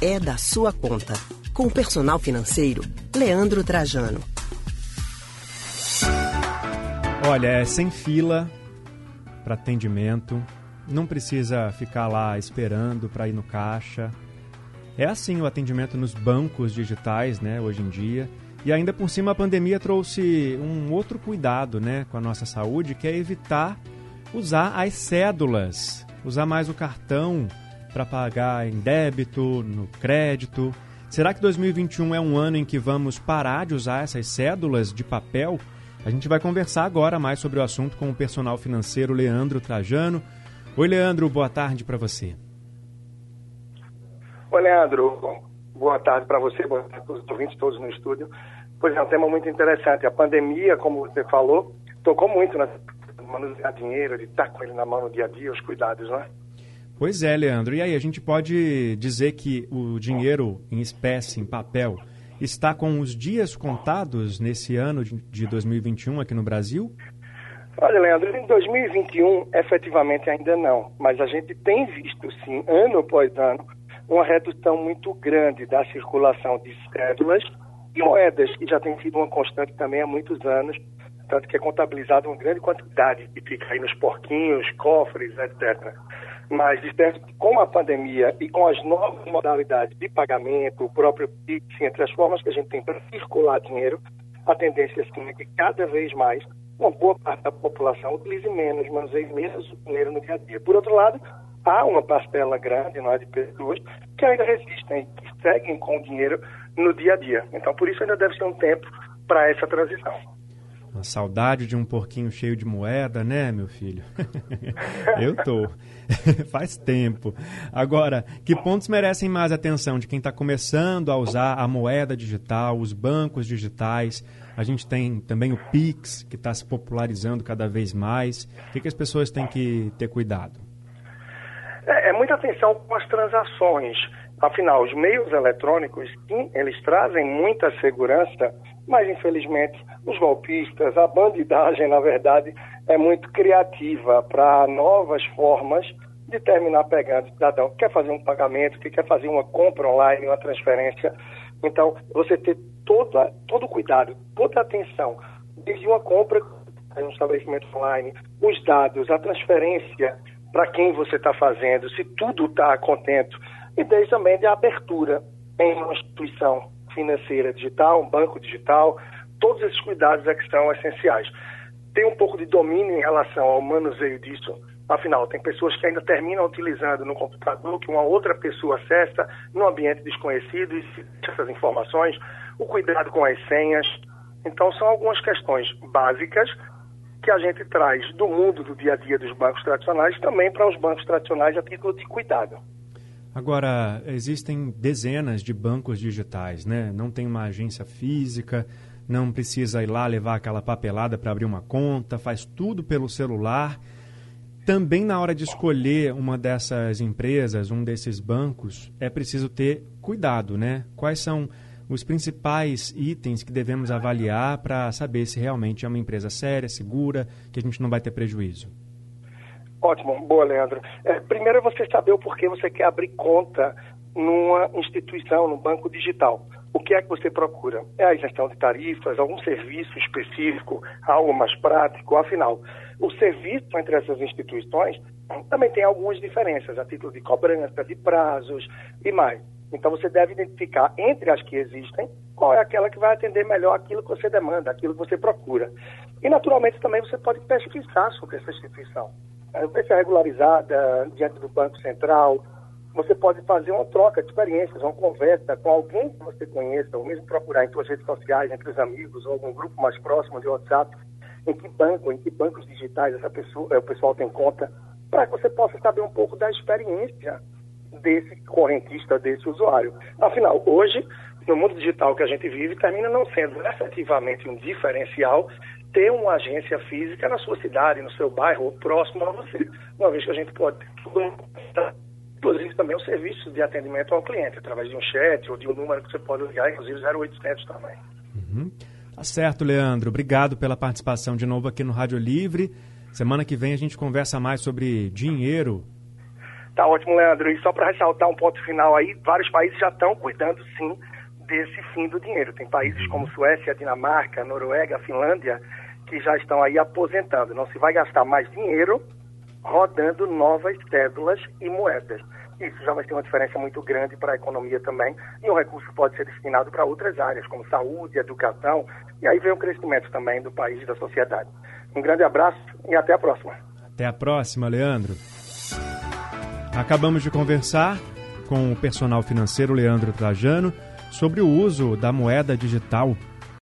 É da sua conta. Com o personal financeiro, Leandro Trajano. Olha, é sem fila para atendimento, não precisa ficar lá esperando para ir no caixa. É assim o atendimento nos bancos digitais, né, hoje em dia. E ainda por cima a pandemia trouxe um outro cuidado, né, com a nossa saúde, que é evitar usar as cédulas, usar mais o cartão para pagar em débito, no crédito. Será que 2021 é um ano em que vamos parar de usar essas cédulas de papel? A gente vai conversar agora mais sobre o assunto com o personal financeiro Leandro Trajano. Oi, Leandro, boa tarde para você. Oi, Leandro. Boa tarde para você, boa tarde para os ouvintes todos no estúdio. Pois é, um tema muito interessante. A pandemia, como você falou, tocou muito na manusear dinheiro, de estar com ele na mão no dia a dia, os cuidados, não é? Pois é, Leandro. E aí, a gente pode dizer que o dinheiro em espécie, em papel, está com os dias contados nesse ano de 2021 aqui no Brasil? Olha, Leandro, em 2021, efetivamente ainda não, mas a gente tem visto, sim, ano após ano, uma redução muito grande da circulação de cédulas e moedas, que já tem sido uma constante também há muitos anos, tanto que é contabilizada uma grande quantidade que fica aí nos porquinhos, cofres, etc. Mas, com a pandemia e com as novas modalidades de pagamento, o próprio PIX, entre as formas que a gente tem para circular dinheiro, a tendência sim, é que cada vez mais uma boa parte da população utilize menos, manuseie menos o dinheiro no dia a dia. Por outro lado, há uma parcela grande não é, de pessoas que ainda resistem, que seguem com o dinheiro no dia a dia. Então, por isso ainda deve ser um tempo para essa transição. Uma saudade de um porquinho cheio de moeda, né, meu filho? Eu tô. Faz tempo. Agora, que pontos merecem mais atenção de quem está começando a usar a moeda digital, os bancos digitais? A gente tem também o Pix, que está se popularizando cada vez mais. O que, que as pessoas têm que ter cuidado? É, é muita atenção com as transações. Afinal, os meios eletrônicos, sim, eles trazem muita segurança, mas infelizmente os golpistas, a bandidagem, na verdade, é muito criativa para novas formas de terminar pegando o cidadão que quer fazer um pagamento, que quer fazer uma compra online, uma transferência. Então, você ter toda, todo o cuidado, toda a atenção, desde uma compra em um estabelecimento online, os dados, a transferência para quem você está fazendo, se tudo está contento, e desde também de abertura em uma instituição financeira digital, um banco digital, todos esses cuidados é que são essenciais. Tem um pouco de domínio em relação ao manuseio disso, afinal, tem pessoas que ainda terminam utilizando no computador que uma outra pessoa acessa num ambiente desconhecido e essas informações, o cuidado com as senhas. Então, são algumas questões básicas que a gente traz do mundo do dia a dia dos bancos tradicionais também para os bancos tradicionais a título de cuidado. Agora, existem dezenas de bancos digitais, né? Não tem uma agência física, não precisa ir lá levar aquela papelada para abrir uma conta, faz tudo pelo celular. Também na hora de escolher uma dessas empresas, um desses bancos, é preciso ter cuidado, né? Quais são os principais itens que devemos avaliar para saber se realmente é uma empresa séria, segura, que a gente não vai ter prejuízo? Ótimo, boa, Leandro. É, primeiro é você saber o porquê você quer abrir conta numa instituição, num banco digital. O que é que você procura? É a gestão de tarifas, algum serviço específico, algo mais prático? Afinal, o serviço entre essas instituições também tem algumas diferenças, a título de cobrança, de prazos e mais. Então, você deve identificar entre as que existem qual é aquela que vai atender melhor aquilo que você demanda, aquilo que você procura. E, naturalmente, também você pode pesquisar sobre essa instituição é regularizada diante do Banco Central. Você pode fazer uma troca de experiências, uma conversa com alguém que você conheça, ou mesmo procurar em suas redes sociais, entre os amigos, ou algum grupo mais próximo de WhatsApp, em que banco, em que bancos digitais essa pessoa, o pessoal tem conta, para que você possa saber um pouco da experiência desse correntista, desse usuário. Afinal, hoje, no mundo digital que a gente vive, termina não sendo efetivamente um diferencial ter uma agência física na sua cidade, no seu bairro, ou próximo a você. Uma vez que a gente pode inclusive também o serviço de atendimento ao cliente, através de um chat ou de um número que você pode ligar, inclusive 0800 também. Uhum. Tá certo, Leandro. Obrigado pela participação de novo aqui no Rádio Livre. Semana que vem a gente conversa mais sobre dinheiro. Tá ótimo, Leandro. E só para ressaltar um ponto final aí, vários países já estão cuidando, sim, desse fim do dinheiro. Tem países como Suécia, Dinamarca, Noruega, Finlândia, que já estão aí aposentando. Não se vai gastar mais dinheiro rodando novas cédulas e moedas. Isso já vai ter uma diferença muito grande para a economia também, e o recurso pode ser destinado para outras áreas, como saúde, educação, e aí vem o crescimento também do país e da sociedade. Um grande abraço e até a próxima. Até a próxima, Leandro. Acabamos de conversar com o personal financeiro Leandro Trajano sobre o uso da moeda digital